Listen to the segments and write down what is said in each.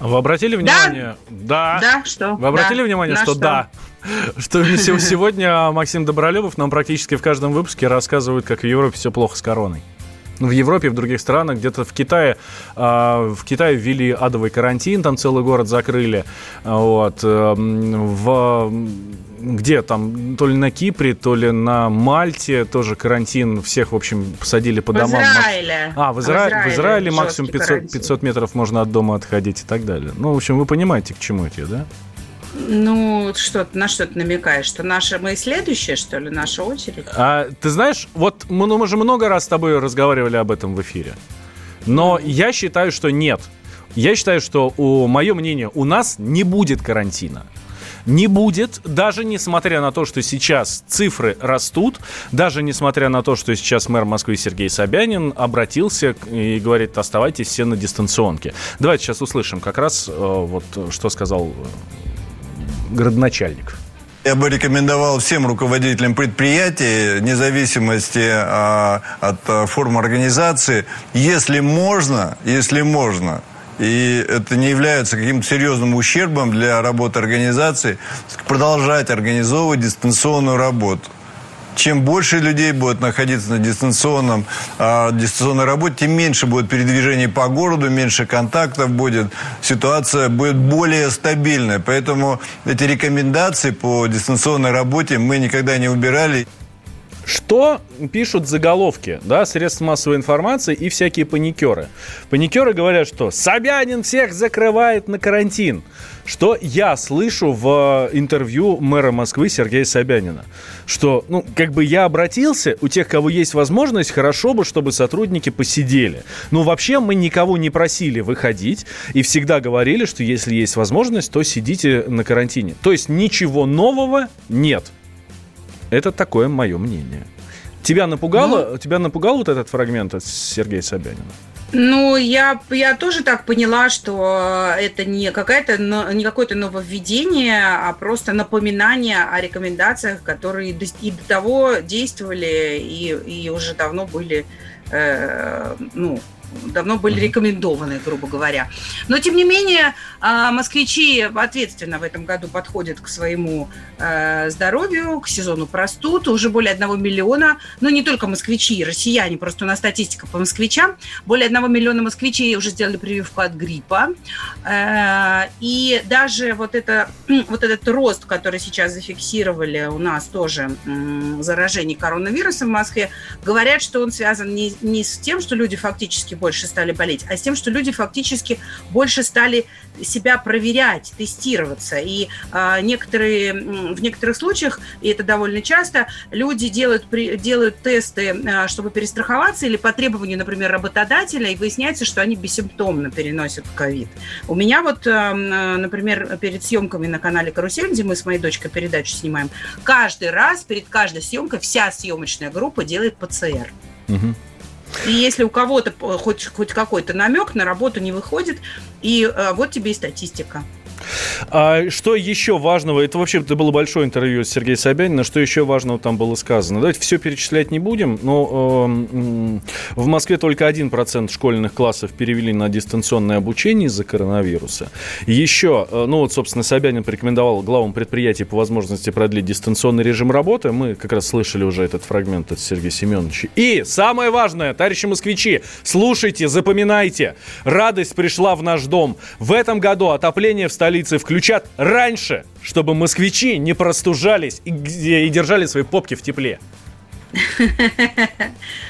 Вы обратили внимание? Да. Да, что? Вы обратили Да. внимание, На что, что? да? Что се- сегодня Максим Добролюбов нам практически в каждом выпуске рассказывает, как в Европе все плохо с короной. Ну, В Европе, в других странах, где-то в Китае, а, в Китае ввели адовый карантин, там целый город закрыли. Вот. эм, В, где там, то ли на Кипре, то ли на Мальте тоже карантин, всех, в общем, посадили по В домам. Израиле. А, в, Изра- в Израиле максимум жесткий 500, карантин. 500 метров можно от дома отходить и так далее. Ну, в общем, вы понимаете, к чему это, да? Ну, что, на что ты намекаешь? Что наша, мы следующая, что ли, наша очередь? А, ты знаешь, вот мы, ну, мы же много раз с тобой разговаривали об этом в эфире. Но я считаю, что нет. Я считаю, что, у, мое мнение, у нас не будет карантина. Не будет, даже несмотря на то, что сейчас цифры растут, даже несмотря на то, что сейчас мэр Москвы Сергей Собянин обратился и говорит, оставайтесь все на дистанционке. Давайте сейчас услышим как раз э, вот что сказал э, градоначальник. Я бы рекомендовал всем руководителям предприятий, вне зависимости а, от а, форм организации, если можно, если можно, и это не является каким-то серьезным ущербом для работы организации, продолжать организовывать дистанционную работу. Чем больше людей будет находиться на дистанционном, а, дистанционной работе, тем меньше будет передвижений по городу, меньше контактов будет, ситуация будет более стабильная. Поэтому эти рекомендации по дистанционной работе мы никогда не убирали. Что пишут заголовки, да, средства массовой информации и всякие паникеры? Паникеры говорят, что Собянин всех закрывает на карантин. Что я слышу в интервью мэра Москвы Сергея Собянина? Что, ну, как бы я обратился, у тех, кого есть возможность, хорошо бы, чтобы сотрудники посидели. Но вообще мы никого не просили выходить и всегда говорили, что если есть возможность, то сидите на карантине. То есть ничего нового нет. Это такое мое мнение. Тебя напугало, тебя напугал вот этот фрагмент от Сергея Собянина? Ну, я, я тоже так поняла, что это не, какая-то, не какое-то нововведение, а просто напоминание о рекомендациях, которые и до того действовали, и, и уже давно были, э, ну, давно были рекомендованы, грубо говоря. Но, тем не менее, а, москвичи ответственно в этом году подходят к своему э, здоровью, к сезону простуд. Уже более одного миллиона, ну, не только москвичи, россияне, просто у нас статистика по москвичам. Более одного миллиона москвичей уже сделали прививку от гриппа. Э, И даже вот, это, вот этот рост, который сейчас зафиксировали у нас тоже заражений коронавирусом в Москве, говорят, что он связан не, не с тем, что люди фактически больше стали болеть, а с тем, что люди фактически больше стали себя проверять, тестироваться. И а, некоторые, в некоторых случаях, и это довольно часто, люди делают, при- делают тесты, а, чтобы перестраховаться, или по требованию, например, работодателя, и выясняется, что они бессимптомно переносят ковид. У меня вот, м, например, перед съемками на канале «Карусель», где мы с моей дочкой передачу снимаем, каждый раз перед каждой съемкой вся съемочная группа делает ПЦР. Мгм. И если у кого-то э, хоть, хоть какой-то намек на работу не выходит, и э, вот тебе и статистика. А что еще важного? Это вообще это было большое интервью с Сергеем Собяниным. Что еще важного там было сказано? Давайте все перечислять не будем, но э, в Москве только 1% школьных классов перевели на дистанционное обучение из-за коронавируса. Еще, э, ну вот, собственно, Собянин порекомендовал главам предприятий по возможности продлить дистанционный режим работы. Мы как раз слышали уже этот фрагмент от Сергея Семеновича. И самое важное, товарищи москвичи, слушайте, запоминайте. Радость пришла в наш дом. В этом году отопление в столице включат раньше, чтобы москвичи не простужались и, и держали свои попки в тепле.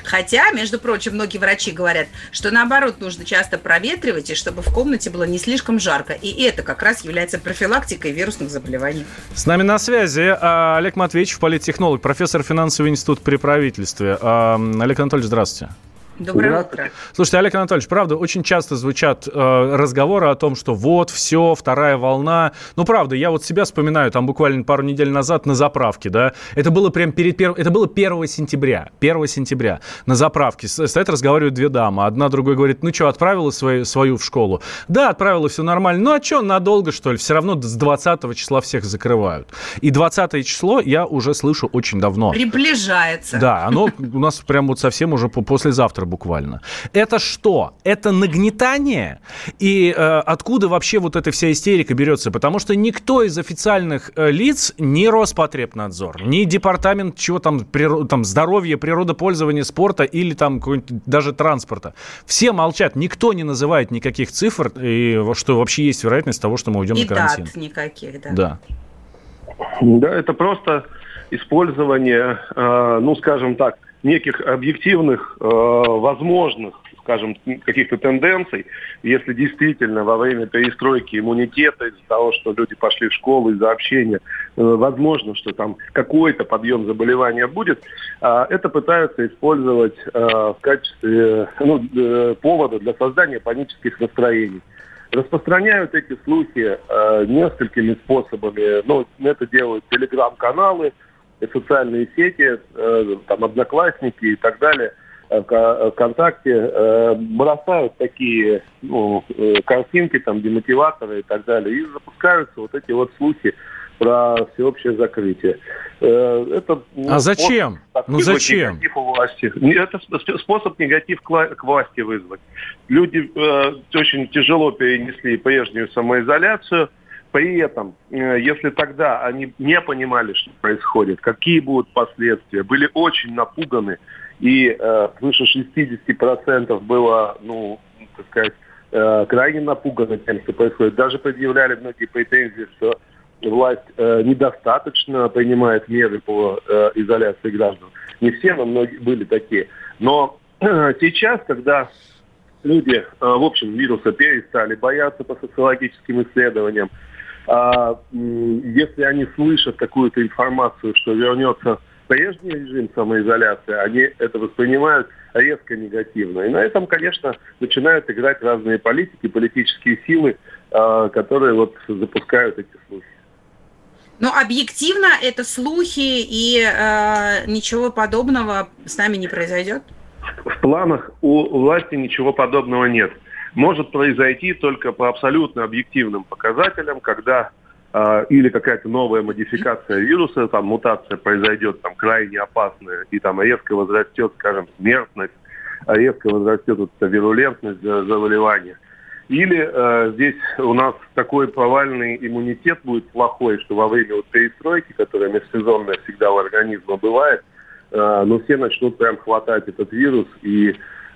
Хотя, между прочим, многие врачи говорят, что наоборот нужно часто проветривать, и чтобы в комнате было не слишком жарко. И это как раз является профилактикой вирусных заболеваний. С нами на связи а, Олег Матвеевич, политтехнолог, профессор финансового института при правительстве. А, Олег Анатольевич, здравствуйте. Доброе утро. Слушайте, Олег Анатольевич, правда, очень часто звучат э, разговоры о том, что вот, все, вторая волна. Ну, правда, я вот себя вспоминаю, там буквально пару недель назад на заправке, да, это было прям перед первым, это было 1 сентября, 1 сентября на заправке. Стоят, разговаривают две дамы, одна другой говорит, ну что, отправила свою, свою в школу? Да, отправила, все нормально. Ну, а что, надолго, что ли? Все равно с 20 числа всех закрывают. И 20 число я уже слышу очень давно. Приближается. Да, оно у нас прям вот совсем уже послезавтра буквально. Это что? Это нагнетание? И э, откуда вообще вот эта вся истерика берется? Потому что никто из официальных э, лиц, ни Роспотребнадзор, ни департамент чего там, приро- там здоровья, природопользования, спорта или там даже транспорта, все молчат. Никто не называет никаких цифр, и что вообще есть вероятность того, что мы уйдем и на карантин. дат никаких, да. Да. Да, это просто использование, э, ну, скажем так, неких объективных, э, возможных, скажем, каких-то тенденций, если действительно во время перестройки иммунитета, из-за того, что люди пошли в школу из-за общения, э, возможно, что там какой-то подъем заболевания будет, э, это пытаются использовать э, в качестве ну, э, повода для создания панических настроений распространяют эти слухи э, несколькими способами. Ну, это делают телеграм-каналы, социальные сети, э, там, одноклассники и так далее, э, ВКонтакте, э, бросают такие ну, картинки, там, демотиваторы и так далее, и запускаются вот эти вот слухи про всеобщее закрытие. Это, ну, а зачем? Ну зачем? Негатив у власти. Это способ негатив к власти вызвать. Люди э, очень тяжело перенесли прежнюю самоизоляцию. При этом, э, если тогда они не понимали, что происходит, какие будут последствия, были очень напуганы, и э, свыше 60% было, ну, так сказать, э, крайне напуганы тем, что происходит. Даже предъявляли многие претензии, что власть недостаточно принимает меры по изоляции граждан. Не все, но многие были такие. Но сейчас, когда люди, в общем, вируса перестали бояться по социологическим исследованиям, если они слышат какую-то информацию, что вернется прежний режим самоизоляции, они это воспринимают резко негативно. И на этом, конечно, начинают играть разные политики, политические силы, э, которые вот запускают эти слухи. Но объективно это слухи и э, ничего подобного с нами не произойдет? В планах у власти ничего подобного нет. Может произойти только по абсолютно объективным показателям, когда э, или какая-то новая модификация вируса, там мутация произойдет там крайне опасная, и там резко возрастет, скажем, смертность, а резко возрастет вот, вирулентность заболевания – или э, здесь у нас такой повальный иммунитет будет плохой, что во время вот перестройки, которая межсезонная всегда у организма бывает, э, ну все начнут прям хватать этот вирус, и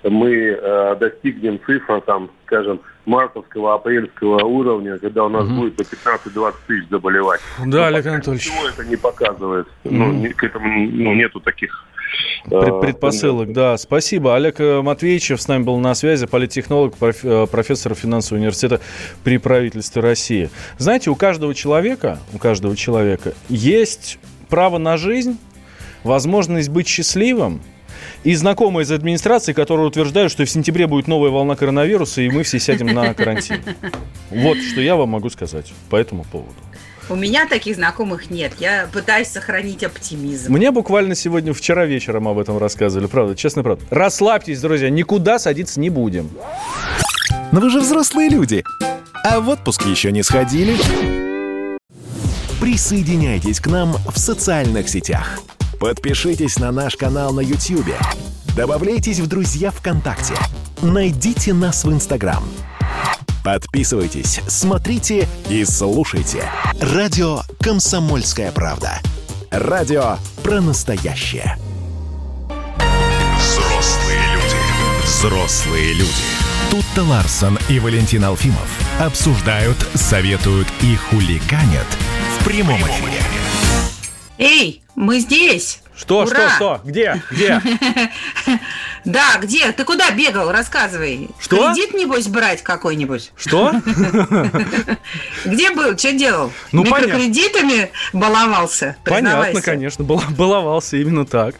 мы э, достигнем цифр, там, скажем, мартовского, апрельского уровня, когда у нас угу. будет по 15-20 тысяч заболевать. Да, Но Олег Анатольевич. Ничего это не показывает. Угу. Ну, к этому ну, нету таких Э, предпосылок, да. Спасибо. Олег э, Матвеевичев с нами был на связи, политтехнолог, э, профессор финансового университета при правительстве России. Знаете, у каждого человека, у каждого человека есть право на жизнь, возможность быть счастливым, и знакомые из администрации, которые утверждают, что в сентябре будет новая волна коронавируса, и мы все сядем на карантин. Вот что я вам могу сказать по этому поводу. У меня таких знакомых нет. Я пытаюсь сохранить оптимизм. Мне буквально сегодня, вчера вечером об этом рассказывали. Правда, честно, правда. Расслабьтесь, друзья, никуда садиться не будем. Но вы же взрослые люди. А в отпуск еще не сходили? Присоединяйтесь к нам в социальных сетях. Подпишитесь на наш канал на YouTube. Добавляйтесь в друзья ВКонтакте. Найдите нас в Инстаграм. Подписывайтесь, смотрите и слушайте. Радио «Комсомольская правда». Радио про настоящее. Взрослые люди. Взрослые люди. Тут-то Ларсон и Валентин Алфимов обсуждают, советуют и хуликанят в прямом эфире. Эй, мы здесь! Что, Ура! что, что? Где? Где? Да, где? Ты куда бегал? Рассказывай. Что? Кредит, небось, брать какой-нибудь? Что? Где был? Что делал? Ну, Микрокредитами баловался? Понятно, конечно. Баловался именно так.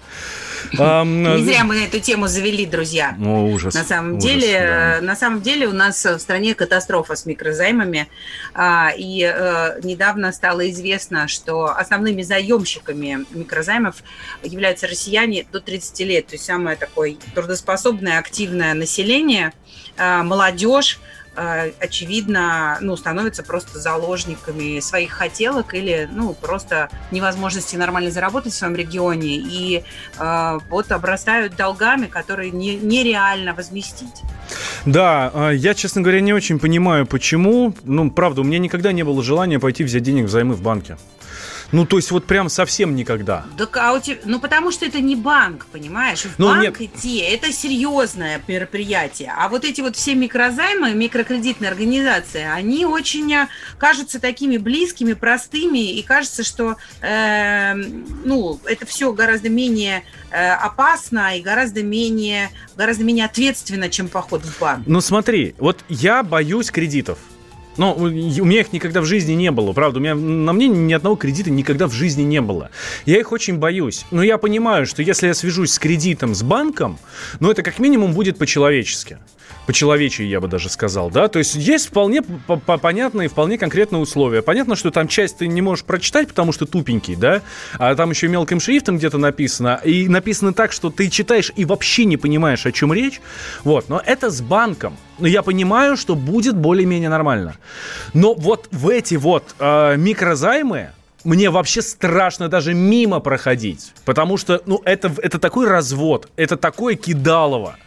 Не зря мы эту тему завели, друзья. О, ужас. На самом деле, на самом деле у нас в стране катастрофа с микрозаймами. А, и э, недавно стало известно, что основными заемщиками микрозаймов являются россияне до 30 лет. То есть самое такое трудоспособное, активное население, а, молодежь, Э, очевидно, ну, становятся просто заложниками своих хотелок или, ну, просто невозможности нормально заработать в своем регионе и э, вот обрастают долгами, которые не, нереально возместить. Да, э, я, честно говоря, не очень понимаю, почему. Ну, правда, у меня никогда не было желания пойти взять денег взаймы в банке. Ну, то есть вот прям совсем никогда. Да, а у тебя... Ну, потому что это не банк, понимаешь? В ну, банк нет. идти – это серьезное мероприятие. А вот эти вот все микрозаймы, микрокредитные организации, они очень э, кажутся такими близкими, простыми, и кажется, что э, ну, это все гораздо менее э, опасно и гораздо менее, гораздо менее ответственно, чем поход в банк. Ну, смотри, вот я боюсь кредитов. Но у меня их никогда в жизни не было. Правда, у меня на мне ни одного кредита никогда в жизни не было. Я их очень боюсь. Но я понимаю, что если я свяжусь с кредитом с банком, ну это как минимум будет по-человечески по-человечьи, я бы даже сказал, да, то есть есть вполне понятные, вполне конкретные условия. Понятно, что там часть ты не можешь прочитать, потому что тупенький, да, а там еще мелким шрифтом где-то написано, и написано так, что ты читаешь и вообще не понимаешь, о чем речь, вот, но это с банком, но я понимаю, что будет более-менее нормально. Но вот в эти вот э, микрозаймы, мне вообще страшно даже мимо проходить, потому что, ну, это, это такой развод, это такое кидалово.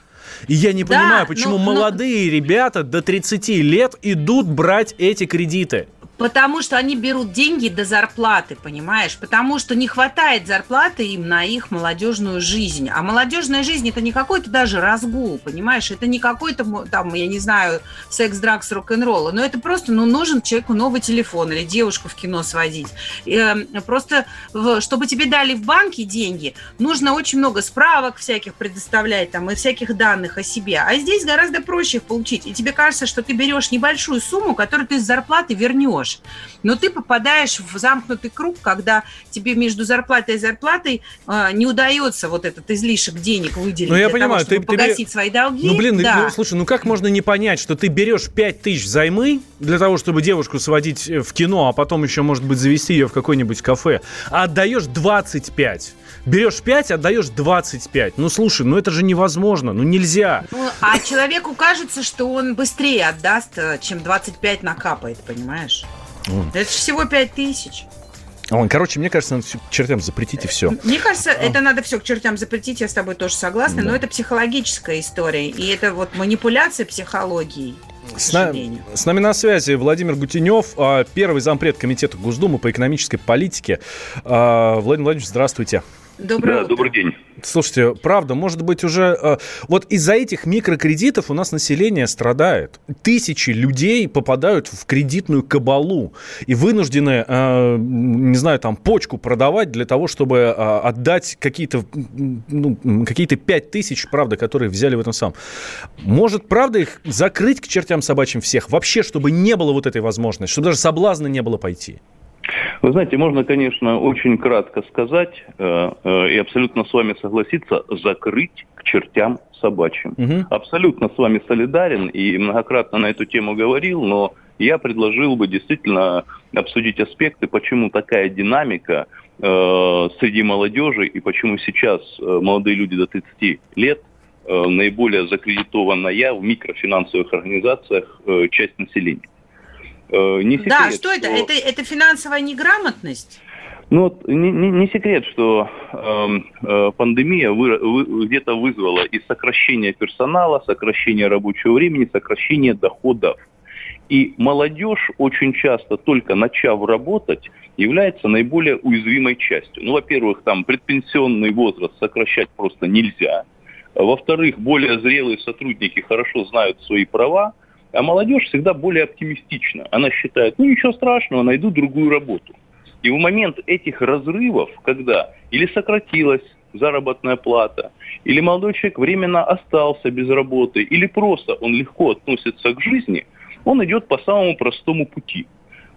И я не да, понимаю, почему но, молодые но... ребята до 30 лет идут брать эти кредиты. Потому что они берут деньги до зарплаты, понимаешь? Потому что не хватает зарплаты им на их молодежную жизнь. А молодежная жизнь это не какой-то даже разгул, понимаешь? Это не какой-то там, я не знаю, секс, дракс, рок-н-ролл. Но это просто, ну, нужен человеку новый телефон или девушку в кино сводить. Эм, просто, чтобы тебе дали в банке деньги, нужно очень много справок всяких предоставлять там и всяких данных о себе. А здесь гораздо проще их получить. И тебе кажется, что ты берешь небольшую сумму, которую ты с зарплаты вернешь живешь. Но ты попадаешь в замкнутый круг, когда тебе между зарплатой и зарплатой э, не удается вот этот излишек денег выделить ну, я для понимаю, того, чтобы ты, погасить ты... свои долги. Ну, блин, да. ну, слушай, ну как можно не понять, что ты берешь 5 тысяч займы для того, чтобы девушку сводить в кино, а потом еще, может быть, завести ее в какое-нибудь кафе, а отдаешь 25 берешь 5, отдаешь 25. Ну, слушай, ну это же невозможно, ну нельзя. Ну, а человеку кажется, что он быстрее отдаст, э, чем 25 накапает, понимаешь? Это всего 5 тысяч. Короче, мне кажется, надо все к чертям запретить и все. Мне кажется, это надо все к чертям запретить, я с тобой тоже согласна, да. но это психологическая история, и это вот манипуляция психологией. С, на, с нами на связи Владимир Гутенев, а, первый зампред Комитета Госдумы по экономической политике. А, Владимир Владимирович, здравствуйте. Доброе да, утро. добрый день. Слушайте, правда, может быть, уже э, вот из-за этих микрокредитов у нас население страдает. Тысячи людей попадают в кредитную кабалу и вынуждены, э, не знаю, там почку продавать для того, чтобы э, отдать какие-то ну, какие-то пять тысяч, правда, которые взяли в этом самом. Может, правда, их закрыть к чертям собачьим всех? Вообще, чтобы не было вот этой возможности, чтобы даже соблазна не было пойти? Вы знаете, можно, конечно, очень кратко сказать э, э, и абсолютно с вами согласиться, закрыть к чертям собачьим. Угу. Абсолютно с вами солидарен и многократно на эту тему говорил, но я предложил бы действительно обсудить аспекты, почему такая динамика э, среди молодежи и почему сейчас э, молодые люди до 30 лет э, наиболее закредитованная в микрофинансовых организациях э, часть населения. Э, не секрет, да, что, что... это? это? Это финансовая неграмотность? Ну, не, не, не секрет, что э, э, пандемия вы, вы, где-то вызвала и сокращение персонала, сокращение рабочего времени, сокращение доходов. И молодежь очень часто, только начав работать, является наиболее уязвимой частью. Ну, во-первых, там предпенсионный возраст сокращать просто нельзя. Во-вторых, более зрелые сотрудники хорошо знают свои права, а молодежь всегда более оптимистична. Она считает, ну ничего страшного, найду другую работу. И в момент этих разрывов, когда или сократилась заработная плата, или молодой человек временно остался без работы, или просто он легко относится к жизни, он идет по самому простому пути.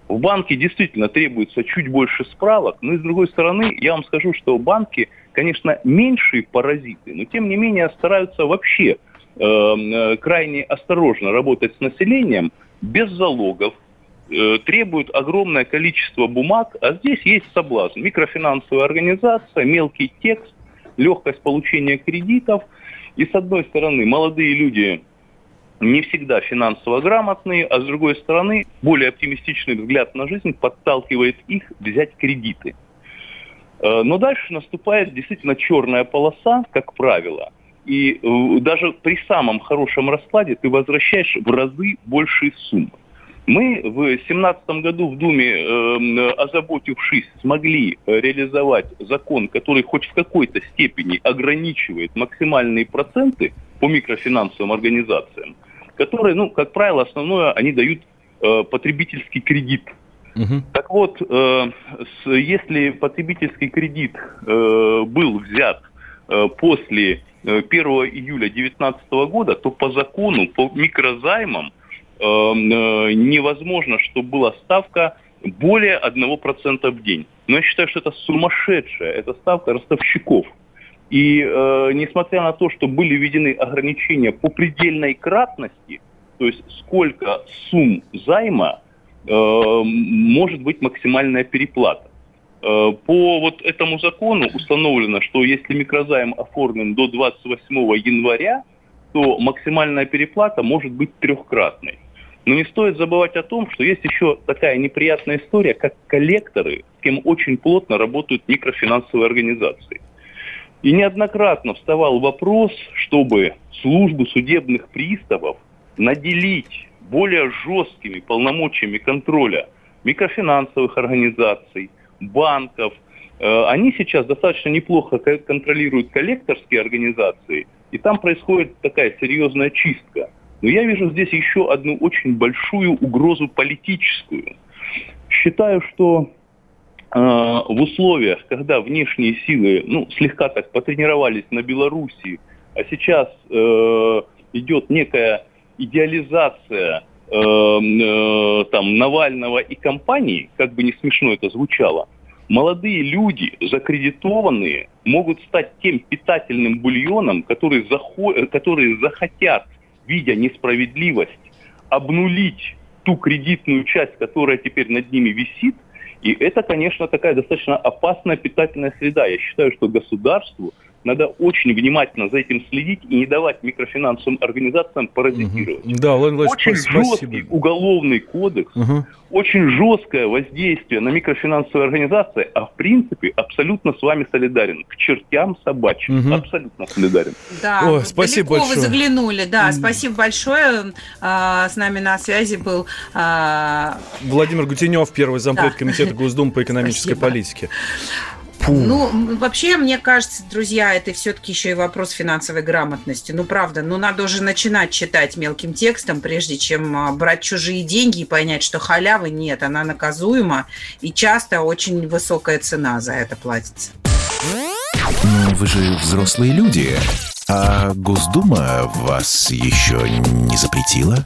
В банке действительно требуется чуть больше справок, но и с другой стороны, я вам скажу, что банки, конечно, меньшие паразиты, но тем не менее стараются вообще крайне осторожно работать с населением, без залогов, э, требуют огромное количество бумаг, а здесь есть соблазн. Микрофинансовая организация, мелкий текст, легкость получения кредитов. И с одной стороны, молодые люди не всегда финансово грамотные, а с другой стороны, более оптимистичный взгляд на жизнь подталкивает их взять кредиты. Э, но дальше наступает действительно черная полоса, как правило. И э, даже при самом хорошем раскладе ты возвращаешь в разы большие суммы. Мы в 2017 году в Думе, э, озаботившись, смогли реализовать закон, который хоть в какой-то степени ограничивает максимальные проценты по микрофинансовым организациям которые, ну, как правило, основное, они дают э, потребительский кредит. Угу. Так вот, э, с, если потребительский кредит э, был взят э, после э, 1 июля 2019 года, то по закону, по микрозаймам э, э, невозможно, чтобы была ставка более 1% в день. Но я считаю, что это сумасшедшая, это ставка ростовщиков. И э, несмотря на то, что были введены ограничения по предельной кратности, то есть сколько сумм займа э, может быть максимальная переплата. Э, по вот этому закону установлено, что если микрозайм оформлен до 28 января, то максимальная переплата может быть трехкратной. Но не стоит забывать о том, что есть еще такая неприятная история, как коллекторы, с кем очень плотно работают микрофинансовые организации. И неоднократно вставал вопрос, чтобы службу судебных приставов наделить более жесткими полномочиями контроля микрофинансовых организаций, банков. Э, они сейчас достаточно неплохо контролируют коллекторские организации, и там происходит такая серьезная чистка. Но я вижу здесь еще одну очень большую угрозу политическую. Считаю, что Э, в условиях, когда внешние силы ну, слегка так потренировались на Белоруссии, а сейчас э, идет некая идеализация там, Навального и компании, как бы не смешно это звучало, молодые люди, закредитованные, могут стать тем питательным бульоном, который захо- которые захотят, видя несправедливость, обнулить ту кредитную часть, которая теперь над ними висит – и это, конечно, такая достаточно опасная питательная среда. Я считаю, что государству надо очень внимательно за этим следить и не давать микрофинансовым организациям паразитировать. Угу. Да, Владимир Очень спасибо. жесткий уголовный кодекс, угу. очень жесткое воздействие на микрофинансовые организации, а в принципе абсолютно с вами солидарен. К чертям собачьим. Угу. Абсолютно солидарен. Да, Ой, спасибо большое. вы заглянули. Да, спасибо большое. А, с нами на связи был... А... Владимир Гутенев, первый зампред да. комитета Госдумы по экономической спасибо. политике. Фу. Ну, вообще, мне кажется, друзья, это все-таки еще и вопрос финансовой грамотности. Ну, правда, ну, надо уже начинать читать мелким текстом, прежде чем а, брать чужие деньги и понять, что халявы нет, она наказуема, и часто очень высокая цена за это платится. Ну, вы же взрослые люди, а Госдума вас еще не запретила?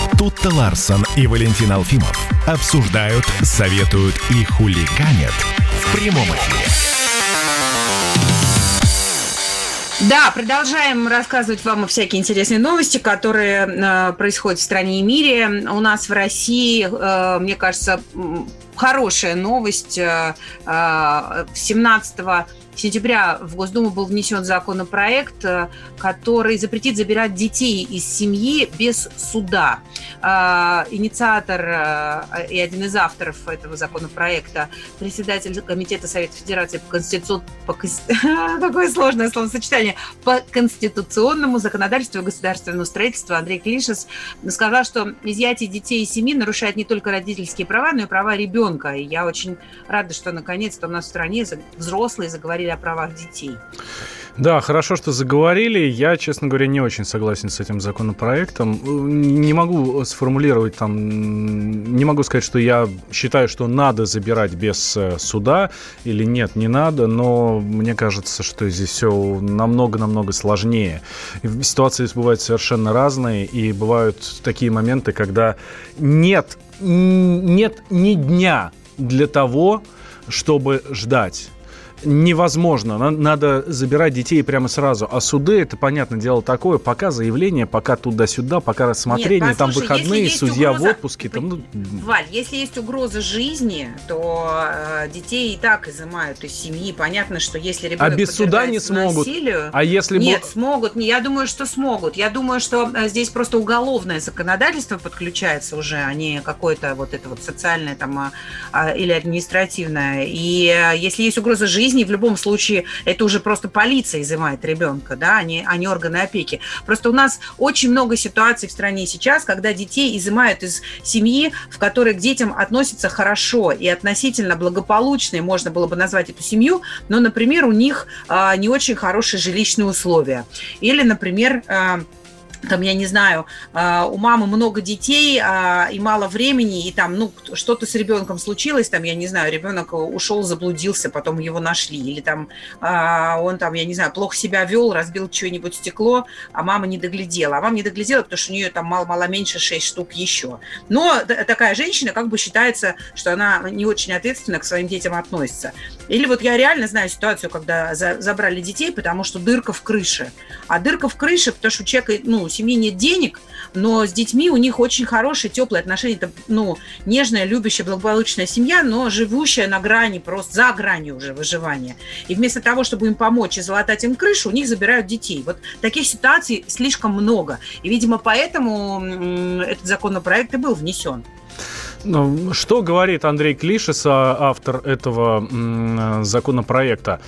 Тут-то Ларсон и Валентин Алфимов обсуждают, советуют и хулиганят в прямом эфире. Да, продолжаем рассказывать вам всякие интересные новости, которые э, происходят в стране и мире. У нас в России, э, мне кажется, хорошая новость. Э, 17 э, сентября в Госдуму был внесен законопроект, э, который запретит забирать детей из семьи без суда. А, инициатор э, и один из авторов этого законопроекта, председатель Комитета Совета Федерации по Конституции, по, такое сложное словосочетание, по конституционному законодательству и государственному строительству Андрей Клишес сказал, что изъятие детей из семьи нарушает не только родительские права, но и права ребенка. И я очень рада, что наконец-то у нас в стране взрослые заговорили о правах детей. Да, хорошо, что заговорили. Я, честно говоря, не очень согласен с этим законопроектом. Не могу сформулировать там, не могу сказать, что я считаю, что надо забирать без э, суда или нет, не надо, но мне кажется, что здесь все намного-намного сложнее. Ситуации бывают совершенно разные, и бывают такие моменты, когда нет, нет ни дня для того, чтобы ждать невозможно. Надо забирать детей прямо сразу. А суды, это, понятное дело, такое. Пока заявление, пока туда-сюда, пока рассмотрение, Нет, там выходные, судья угроза... в отпуске. Там, ну... Валь, если есть угроза жизни, то э, детей и так изымают из семьи. Понятно, что если ребенок А без суда не смогут? Насилию, а если... Нет, смогут. Я думаю, что смогут. Я думаю, что э, здесь просто уголовное законодательство подключается уже, а не какое-то вот это вот социальное там а, а, или административное. И э, если есть угроза жизни, жизни, в любом случае это уже просто полиция изымает ребенка, да, а не, а не органы опеки. Просто у нас очень много ситуаций в стране сейчас, когда детей изымают из семьи, в которой к детям относятся хорошо и относительно благополучно, можно было бы назвать эту семью, но, например, у них а, не очень хорошие жилищные условия. Или, например, а, там, я не знаю, а, у мамы много детей а, и мало времени, и там, ну, что-то с ребенком случилось, там, я не знаю, ребенок ушел, заблудился, потом его нашли, или там а, он там, я не знаю, плохо себя вел, разбил что-нибудь стекло, а мама не доглядела. А мама не доглядела, потому что у нее там мало-мало меньше 6 штук еще. Но такая женщина как бы считается, что она не очень ответственно к своим детям относится. Или вот я реально знаю ситуацию, когда забрали детей, потому что дырка в крыше. А дырка в крыше, потому что у человека, ну, семьи нет денег, но с детьми у них очень хорошие, теплые отношения. Это, ну, нежная, любящая, благополучная семья, но живущая на грани, просто за гранью уже выживания. И вместо того, чтобы им помочь и залатать им крышу, у них забирают детей. Вот таких ситуаций слишком много. И, видимо, поэтому этот законопроект и был внесен. Ну, что говорит Андрей Клишес, автор этого законопроекта?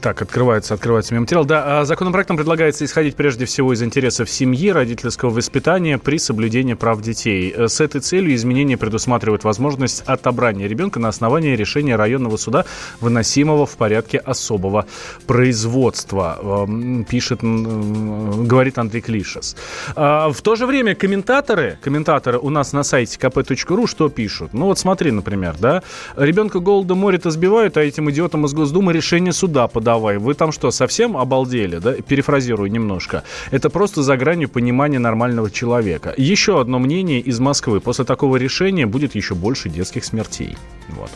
Так, открывается, открывается материал. Да, а законопроектом предлагается исходить прежде всего из интересов семьи, родительского воспитания при соблюдении прав детей. С этой целью изменения предусматривают возможность отобрания ребенка на основании решения районного суда, выносимого в порядке особого производства, пишет, говорит Андрей Клишес. А, в то же время комментаторы, комментаторы у нас на сайте kp.ru, что пишут. Ну вот смотри, например, да, ребенка голода моря-то сбивают, а этим идиотам из Госдумы решение суда подавай. Вы там что, совсем обалдели, да? Перефразирую немножко. Это просто за гранью понимания нормального человека. Еще одно мнение из Москвы. После такого решения будет еще больше детских смертей. Вот.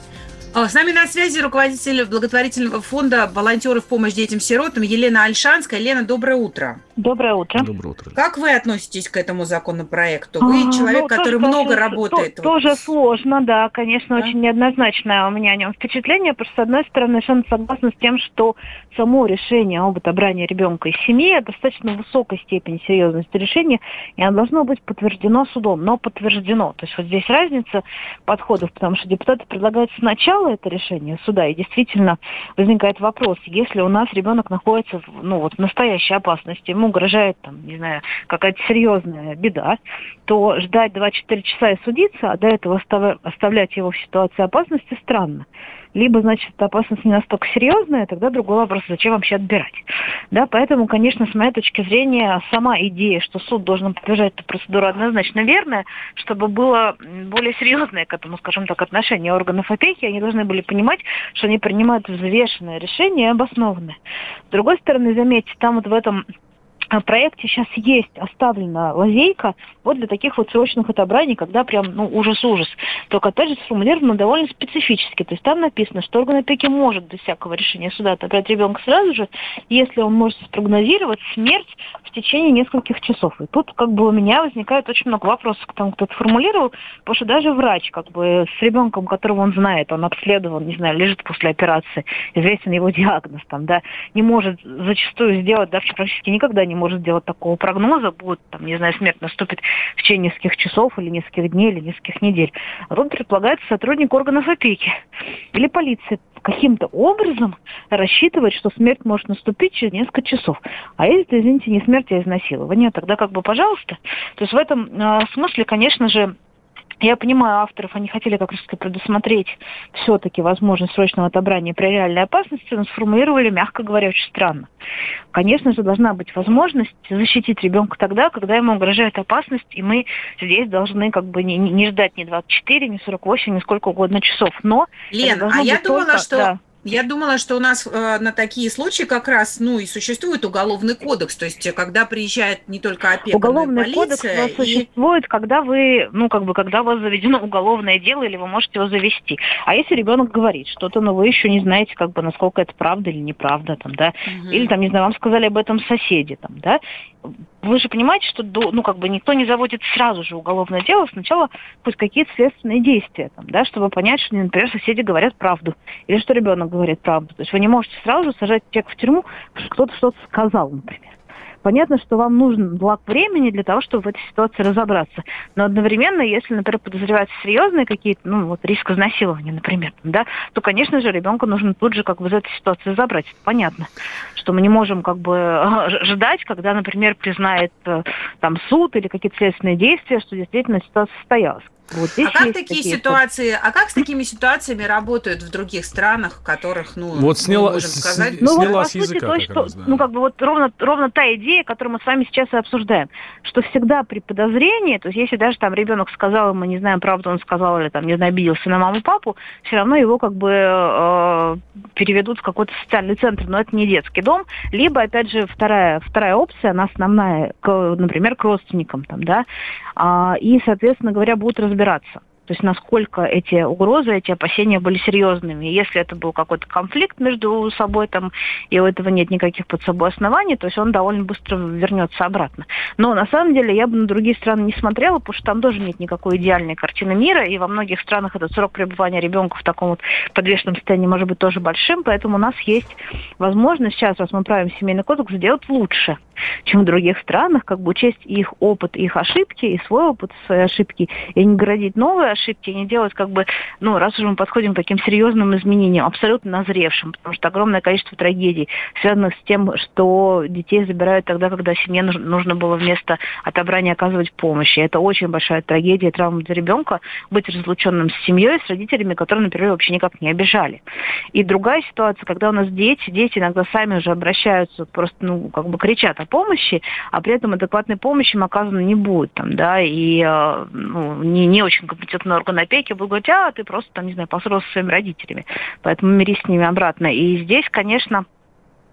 А, с нами на связи руководитель благотворительного фонда «Волонтеры в помощь детям-сиротам» Елена Альшанская. Елена, доброе утро. Доброе утро. Доброе утро. Как вы относитесь к этому законопроекту? Вы а, человек, ну, который тоже, много тоже, работает. То, тоже сложно, да, конечно, да? очень неоднозначное у меня о нем впечатление, потому что, с одной стороны, совершенно согласна с тем, что само решение об отобрании ребенка из семьи достаточно высокой степени серьезности решения, и оно должно быть подтверждено судом, но подтверждено. То есть вот здесь разница подходов, потому что депутаты предлагают сначала приняло это решение суда, и действительно возникает вопрос, если у нас ребенок находится в, ну, вот, в настоящей опасности, ему угрожает, там, не знаю, какая-то серьезная беда, то ждать 24 часа и судиться, а до этого оставлять его в ситуации опасности странно либо, значит, опасность не настолько серьезная, тогда другой вопрос, зачем вообще отбирать. Да, поэтому, конечно, с моей точки зрения, сама идея, что суд должен подтверждать эту процедуру однозначно верная, чтобы было более серьезное к этому, скажем так, отношение органов опеки, они должны были понимать, что они принимают взвешенное решение и обоснованное. С другой стороны, заметьте, там вот в этом в проекте сейчас есть оставлена лазейка вот для таких вот срочных отобраний, когда прям, ну, ужас-ужас. Только, опять же, сформулировано довольно специфически. То есть там написано, что орган опеки может без всякого решения суда отобрать ребенка сразу же, если он может спрогнозировать смерть в течение нескольких часов. И тут как бы у меня возникает очень много вопросов к тому, кто это формулировал, потому что даже врач как бы с ребенком, которого он знает, он обследован, не знаю, лежит после операции, известен его диагноз, там, да, не может зачастую сделать, да, практически никогда не может сделать такого прогноза, будет, там, не знаю, смерть наступит в течение нескольких часов или нескольких дней или нескольких недель. А тут предполагается сотрудник органов опеки или полиции каким-то образом рассчитывать, что смерть может наступить через несколько часов. А если, извините, не смерть, а изнасилование, тогда как бы пожалуйста. То есть в этом э, смысле, конечно же, я понимаю авторов, они хотели как раз предусмотреть все-таки возможность срочного отобрания при реальной опасности, но сформулировали, мягко говоря, очень странно. Конечно же, должна быть возможность защитить ребенка тогда, когда ему угрожает опасность, и мы здесь должны как бы не, не ждать ни 24, ни 48, ни сколько угодно часов. Но Лен, а я думала, только... что... Да я думала, что у нас э, на такие случаи как раз, ну, и существует уголовный кодекс, то есть когда приезжает не только опека, уголовный полиция. Кодекс и... существует, когда вы, ну, как бы, когда у вас заведено уголовное дело, или вы можете его завести. А если ребенок говорит что-то, но вы еще не знаете, как бы, насколько это правда или неправда, там, да, угу. или, там, не знаю, вам сказали об этом соседи, там, да, вы же понимаете, что ну, как бы никто не заводит сразу же уголовное дело, сначала хоть какие-то следственные действия, там, да, чтобы понять, что, например, соседи говорят правду, или что ребенок говорит правду. То есть вы не можете сразу сажать человека в тюрьму, что кто-то что-то сказал, например. Понятно, что вам нужен блок времени для того, чтобы в этой ситуации разобраться. Но одновременно, если, например, подозреваются серьезные какие-то, ну, вот риск изнасилования, например, да, то, конечно же, ребенка нужно тут же как бы из этой ситуации забрать. понятно, что мы не можем как бы ждать, когда, например, признает э, там суд или какие-то следственные действия, что действительно ситуация состоялась. Вот а как такие ситуации, а как с такими ситуациями работают в других странах, в которых, ну, вот сняла, можем сказать? Ну, вот, по сути, то, что, раз, да. ну, как бы вот ровно, ровно та идея, которую мы с вами сейчас и обсуждаем, что всегда при подозрении, то есть если даже там ребенок сказал, мы не знаем, правду он сказал, или там, не знаю, обиделся на маму, папу, все равно его как бы э, переведут в какой-то социальный центр, но это не детский дом, либо, опять же, вторая, вторая опция, она основная, к, например, к родственникам, там, да, и, соответственно говоря, будут разбираться. То есть насколько эти угрозы, эти опасения были серьезными. Если это был какой-то конфликт между собой, там, и у этого нет никаких под собой оснований, то есть он довольно быстро вернется обратно. Но на самом деле я бы на другие страны не смотрела, потому что там тоже нет никакой идеальной картины мира, и во многих странах этот срок пребывания ребенка в таком вот подвешенном состоянии может быть тоже большим, поэтому у нас есть возможность сейчас, раз мы правим семейный кодекс, сделать лучше, чем в других странах, как бы учесть их опыт, их ошибки, и свой опыт, свои ошибки, и не градить новые ошибки, не делать как бы, ну, раз уже мы подходим к таким серьезным изменениям, абсолютно назревшим, потому что огромное количество трагедий, связанных с тем, что детей забирают тогда, когда семье нужно было вместо отобрания оказывать помощь. И это очень большая трагедия, травма для ребенка, быть разлученным с семьей, с родителями, которые, например, вообще никак не обижали. И другая ситуация, когда у нас дети, дети иногда сами уже обращаются, просто, ну, как бы кричат о помощи, а при этом адекватной помощи им оказано не будет, там, да, и э, ну, не, не очень компетентно на орган опеки будут говорить, а ты просто, там, не знаю, поссорился со своими родителями, поэтому мирись с ними обратно. И здесь, конечно,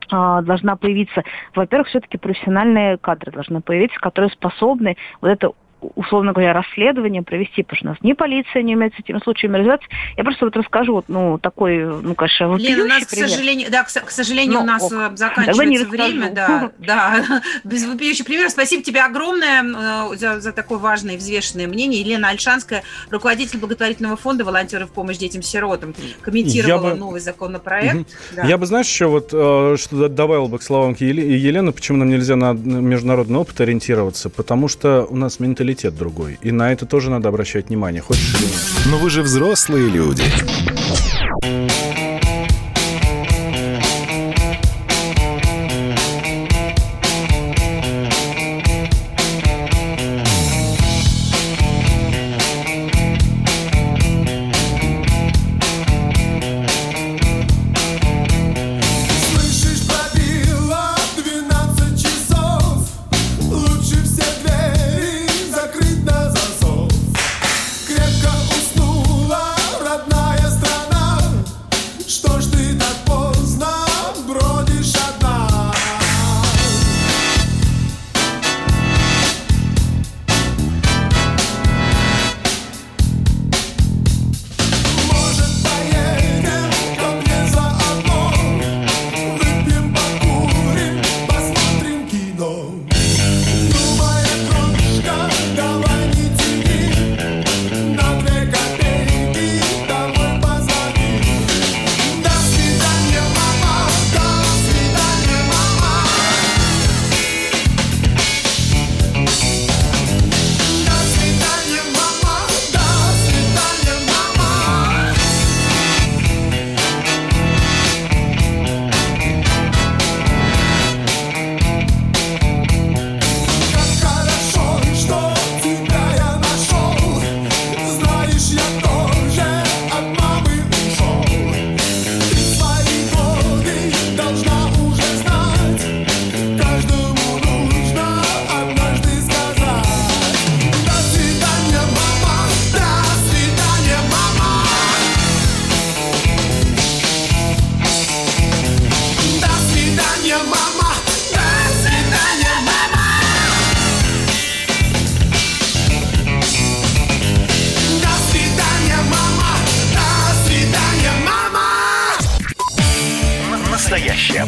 а, должна появиться, во-первых, все-таки профессиональные кадры должны появиться, которые способны вот это условно говоря, расследование провести, потому что у нас ни полиция не умеет с этими случаями развиваться. Я просто вот расскажу, вот, ну, такой, ну, конечно, Лена, у нас, к сожалению, да, к, к сожалению, Но, ну, у нас ок. Э, заканчивается время, да, да, без вопиющих примеров. Спасибо тебе огромное э, за, за такое важное и взвешенное мнение. Елена Альшанская, руководитель благотворительного фонда «Волонтеры в помощь детям-сиротам», комментировала бы... новый законопроект. Угу. Да. Я бы, знаешь, еще вот э, что добавил бы к словам Елены, почему нам нельзя на международный опыт ориентироваться, потому что у нас менталитет менталитет другой. И на это тоже надо обращать внимание. Хочешь или нет? Но вы же взрослые люди.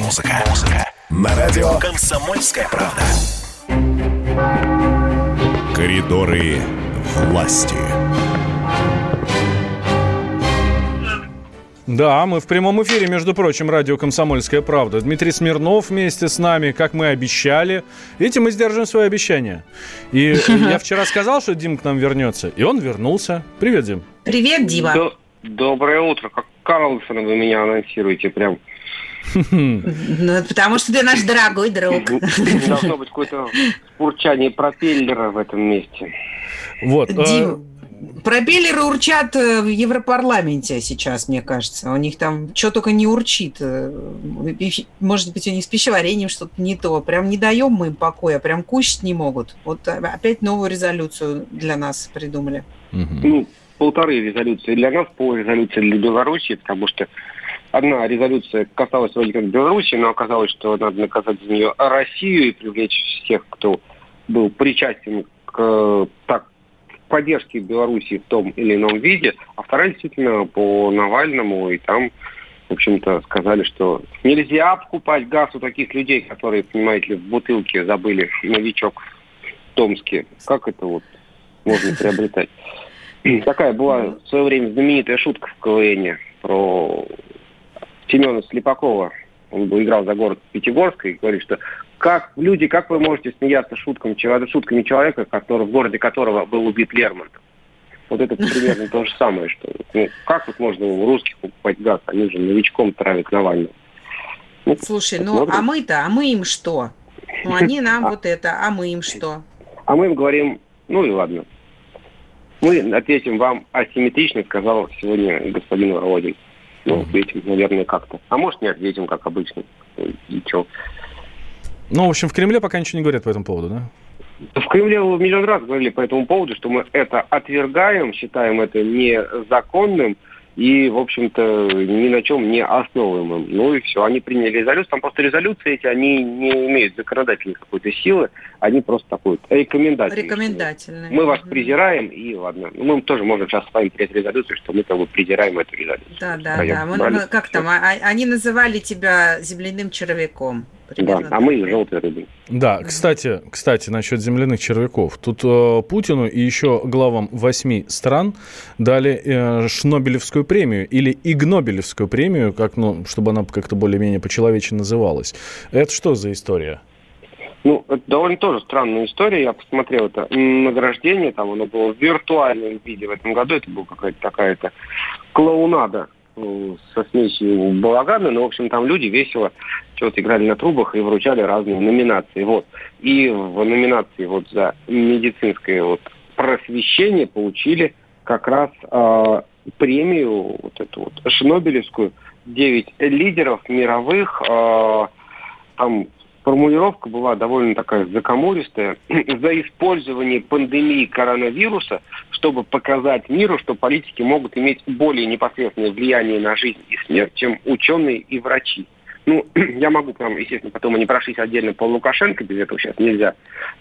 Музыка. Музыка. На радио «Комсомольская правда». Коридоры власти. Да, мы в прямом эфире, между прочим, радио «Комсомольская правда». Дмитрий Смирнов вместе с нами, как мы обещали. Видите, мы сдерживаем свои обещания. И я вчера сказал, что Дим к нам вернется, и он вернулся. Привет, Дим. Привет, Дима. До- Доброе утро. Как Карлсон вы меня анонсируете прям. Ну, потому что ты наш дорогой друг. Должно быть какое-то урчание пропеллера в этом месте. Вот. э, Дим, пропеллеры урчат э, в Европарламенте сейчас, мне кажется. У них там что только не урчит. Э, Может быть, у них с пищеварением что-то не то. Прям не даем мы им покоя, прям кушать не могут. Вот опять новую резолюцию для нас придумали. Ну, полторы резолюции для нас, пол резолюции для Беларуси, потому что одна резолюция касалась вроде как Беларуси, но оказалось, что надо наказать за нее Россию и привлечь всех, кто был причастен к так, поддержке Беларуси в том или ином виде, а вторая действительно по Навальному, и там, в общем-то, сказали, что нельзя покупать газ у таких людей, которые, понимаете ли, в бутылке забыли новичок в Томске. Как это вот можно приобретать? Такая была в свое время знаменитая шутка в КВН про Семена Слепакова. Он играл за город Пятигорск и говорит, что как люди, как вы можете смеяться шуткам, чело- шутками человека, который, в городе которого был убит Лермонтов? Вот это примерно то же самое, что ну, как вот можно у русских покупать газ, они же новичком травят Навального. Ну, Слушай, ну посмотрим. а мы-то, а мы им что? Ну, они нам вот это, а мы им что? А мы им говорим, ну и ладно. Мы ответим вам асимметрично, сказал сегодня господин Володин. Ну, ответим, наверное, как-то. А может, не ответим, как обычно. И чё? Ну, в общем, в Кремле пока ничего не говорят по этому поводу, да? В Кремле миллион раз говорили по этому поводу, что мы это отвергаем, считаем это незаконным и, в общем-то, ни на чем не основываемым. Ну и все, они приняли резолюцию. Там просто резолюции эти, они не имеют законодательной какой-то силы, они просто такой рекомендации. Рекомендательные. Мы вас презираем, и ладно. Ну, мы тоже можем сейчас с вами принять резолюцию, что мы как бы презираем эту резолюцию. Да, да, Втроем да. Мы- мы- как там? а- а- Они называли тебя земляным червяком. Да, Примерно а так. мы желтые рыбы. Да, кстати, кстати, насчет земляных червяков. Тут э, Путину и еще главам восьми стран дали э, Шнобелевскую премию или Игнобелевскую премию, как, ну, чтобы она как-то более-менее по-человечески называлась. Это что за история? Ну, это довольно тоже странная история. Я посмотрел это награждение, там оно было в виртуальном виде в этом году. Это была какая-то такая-то клоунада со смесью балагана. Но, в общем, там люди весело что-то играли на трубах и вручали разные номинации. Вот. И в номинации вот за медицинское вот просвещение получили как раз э, премию вот эту вот Шнобелевскую. Девять лидеров мировых э, там формулировка была довольно такая закомористая, за использование пандемии коронавируса, чтобы показать миру, что политики могут иметь более непосредственное влияние на жизнь и смерть, чем ученые и врачи. Ну, я могу прям, естественно, потом они прошлись отдельно по Лукашенко, без этого сейчас нельзя,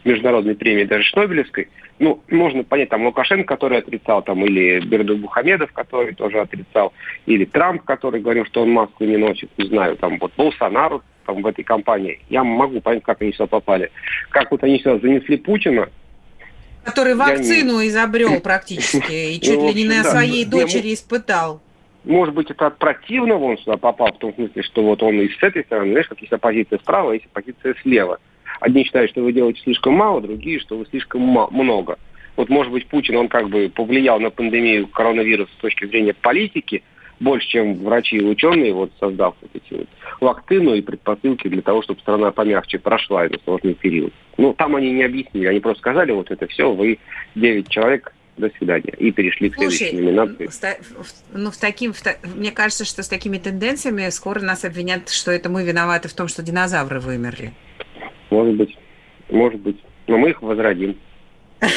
международной премии даже Шнобелевской. Ну, можно понять, там Лукашенко, который отрицал, там, или Бердук Бухамедов, который тоже отрицал, или Трамп, который говорил, что он маску не носит, не знаю, там, вот Болсонару, там, в этой компании. Я могу понять, как они сюда попали. Как вот они сюда занесли Путина, Который Я не- вакцину изобрел практически и чуть Ну, ли не на да. своей Не, дочери испытал. Может быть, это от противного он сюда попал, в том смысле, что вот он и с этой стороны, знаешь, как есть оппозиция справа, а есть оппозиция слева. Одни считают, что вы делаете слишком мало, другие, что вы слишком много. Вот, может быть, Путин, он как бы повлиял на пандемию коронавируса с точки зрения политики, больше, чем врачи и ученые, вот создав вот эти вот вакцину и предпосылки для того, чтобы страна помягче прошла этот сложный период. Ну, там они не объяснили, они просто сказали, вот это все, вы 9 человек, до свидания. И перешли к следующей Слушай, номинации. ну, в таким, в та- мне кажется, что с такими тенденциями скоро нас обвинят, что это мы виноваты в том, что динозавры вымерли. Может быть, может быть. Но мы их возродим.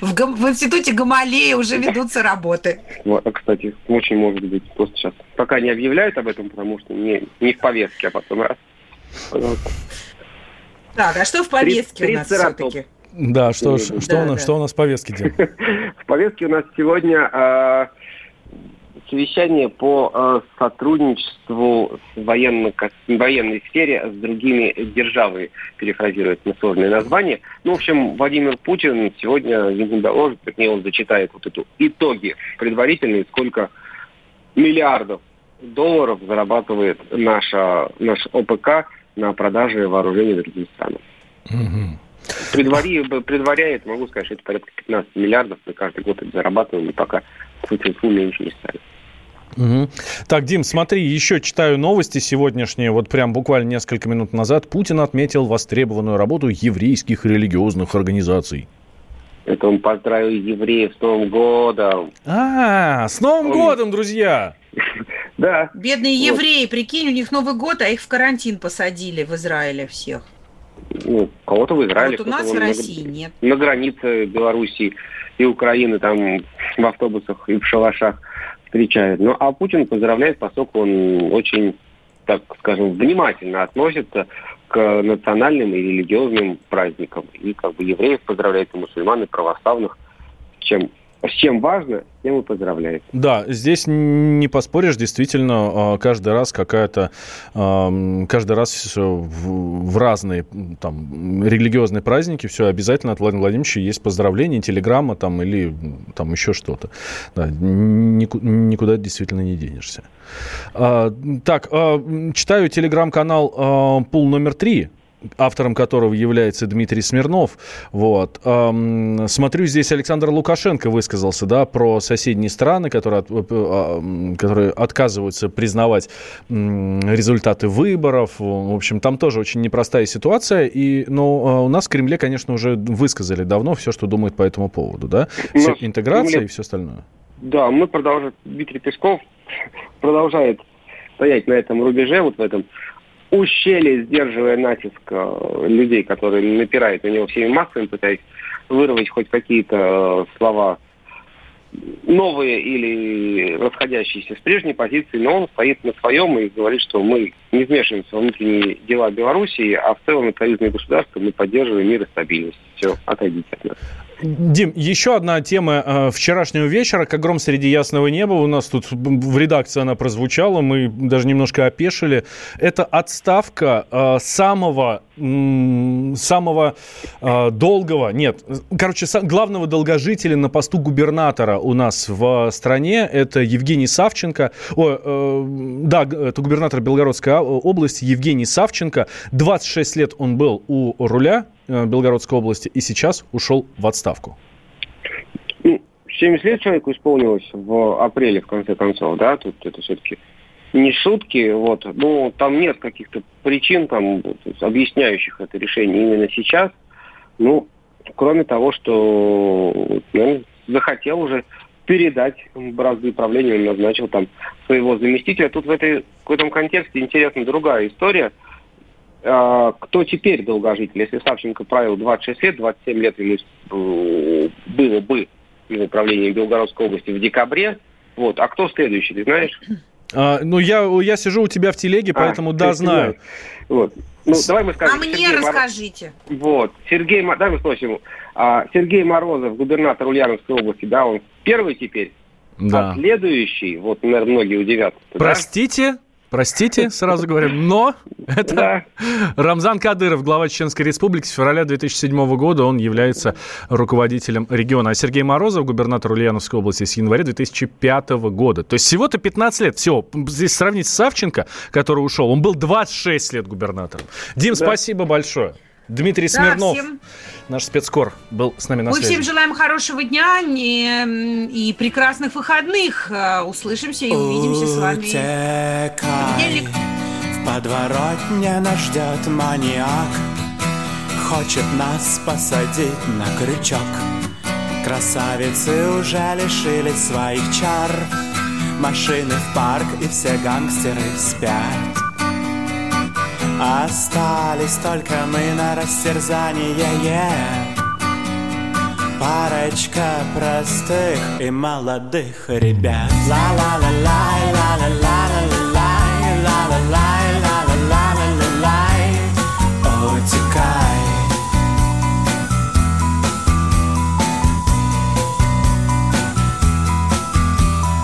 В, Гам- в институте Гамалея уже ведутся работы. Вот, а, кстати, очень может быть. Просто сейчас пока не объявляют об этом, потому что не, не в повестке, а потом раз. Пожалуйста. Так, а что в повестке у нас все-таки? Да, что, ж- Да, что, у нас, да. что у нас в повестке, Дим? В повестке у нас сегодня а, совещание по э, сотрудничеству в военно, военной сфере с другими державами, перефразирует на сложное название. Ну, в общем, Владимир Путин сегодня не доложит, точнее, он зачитает вот эту итоги предварительные, сколько миллиардов долларов зарабатывает наша, наш ОПК на продаже вооружений другим странам. Угу. Предвари, предваряет, могу сказать, что это порядка 15 миллиардов, мы каждый год это зарабатываем, и пока фу меньше не стали. Угу. Так, Дим, смотри, еще читаю новости сегодняшние. Вот прям буквально несколько минут назад Путин отметил востребованную работу еврейских религиозных организаций. Это он поздравил евреев с Новым годом. А, с Новым он... годом, друзья! Да. Бедные евреи, прикинь, у них Новый год, а их в карантин посадили в Израиле всех. Ну, кого-то в Израиле. А вот у нас в России на, нет. На границе Белоруссии и Украины там в автобусах и в шалашах встречают. Ну, а Путин поздравляет, поскольку он очень, так скажем, внимательно относится к национальным и религиозным праздникам. И как бы евреев поздравляет, и мусульман, и православных, чем с чем важно, с тем и поздравляет. Да, здесь не поспоришь, действительно, а, каждый раз какая-то, каждый раз в разные там религиозные праздники все обязательно от Владимира Владимировича есть поздравления, телеграмма там или там еще что-то. Да, никуда действительно не денешься. А, так, а, читаю телеграм-канал Пул номер три автором которого является Дмитрий Смирнов. Вот. Смотрю, здесь Александр Лукашенко высказался да, про соседние страны, которые, э, а, которые отказываются признавать результаты выборов. В общем, там тоже очень непростая ситуация. И, но а, у нас в Кремле, конечно, уже высказали давно все, что думают по этому поводу. Да? Все, интеграция Кремле... и все остальное. Да, мы продолжаем. Дмитрий Песков продолжает стоять на этом рубеже, вот в этом ущелье, сдерживая натиск э, людей, которые напирают на него всеми массами, пытаясь вырвать хоть какие-то э, слова новые или расходящиеся с прежней позиции, но он стоит на своем и говорит, что мы не вмешиваемся во внутренние дела Белоруссии, а в целом союзное государство мы поддерживаем мир и стабильность. Все, отойдите от нас. Дим, еще одна тема э, вчерашнего вечера, как гром среди ясного неба. У нас тут в редакции она прозвучала, мы даже немножко опешили. Это отставка э, самого, самого э, долгого, нет, короче, главного долгожителя на посту губернатора у нас в стране. Это Евгений Савченко. О, да, это губернатор Белгородской области Евгений Савченко. 26 лет он был у руля Белгородской области и сейчас ушел в отставку? 70 ну, лет человеку исполнилось в апреле, в конце концов, да, тут это все-таки не шутки, вот, ну, там нет каких-то причин, там, объясняющих это решение именно сейчас, ну, кроме того, что ну, захотел уже передать бразды правления, он назначил там своего заместителя. Тут в, этой, в этом контексте интересна другая история – кто теперь долгожитель? Если Савченко правил 26 лет, 27 лет ему э, было бы его правление Белгородской области в декабре. Вот. А кто следующий, ты знаешь? А, ну, я, я сижу у тебя в телеге, а, поэтому да, знаю. Вот. Ну, давай мы скажем. А мне Сергей расскажите. Мор... Вот. Сергей, давай мы спросим. А, Сергей Морозов, губернатор Ульяновской области, да, он первый теперь? Да. А следующий, вот, наверное, многие удивятся. Простите? Да? Простите, сразу говорю, но это да. Рамзан Кадыров, глава Чеченской Республики. С февраля 2007 года он является руководителем региона. А Сергей Морозов, губернатор Ульяновской области с января 2005 года. То есть всего-то 15 лет. Все, здесь сравнить с Савченко, который ушел, он был 26 лет губернатором. Дим, да. спасибо большое. Дмитрий да, Смирнов, всем... наш спецкор, был с нами на Мы связи. Мы всем желаем хорошего дня и прекрасных выходных. Э, услышимся и увидимся с вами. Понедельник. В подворотне нас ждет маньяк. Хочет нас посадить на крючок. Красавицы уже лишились своих чар. Машины в парк и все гангстеры спят Остались только мы на растерзание yeah. Парочка простых и молодых ребят. Ла-ла-ла-лай, ла-ла-ла-ла-лай Ла-ла-лай, ла-ла-ла-ла-лай Утекай.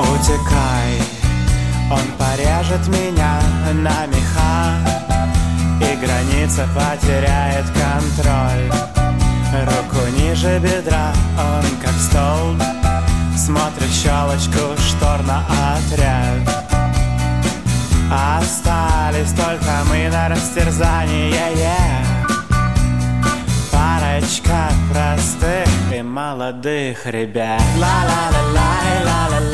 Утекай. Он порежет меня на меха И граница потеряет контроль. Руку ниже бедра, он как столб Смотрит щелочку штор на отряд. Остались только мы на растерзание yeah. Парочка простых и молодых ребят. Ла-ла-ла-лай, ла-ла-ла-ла-ла-лай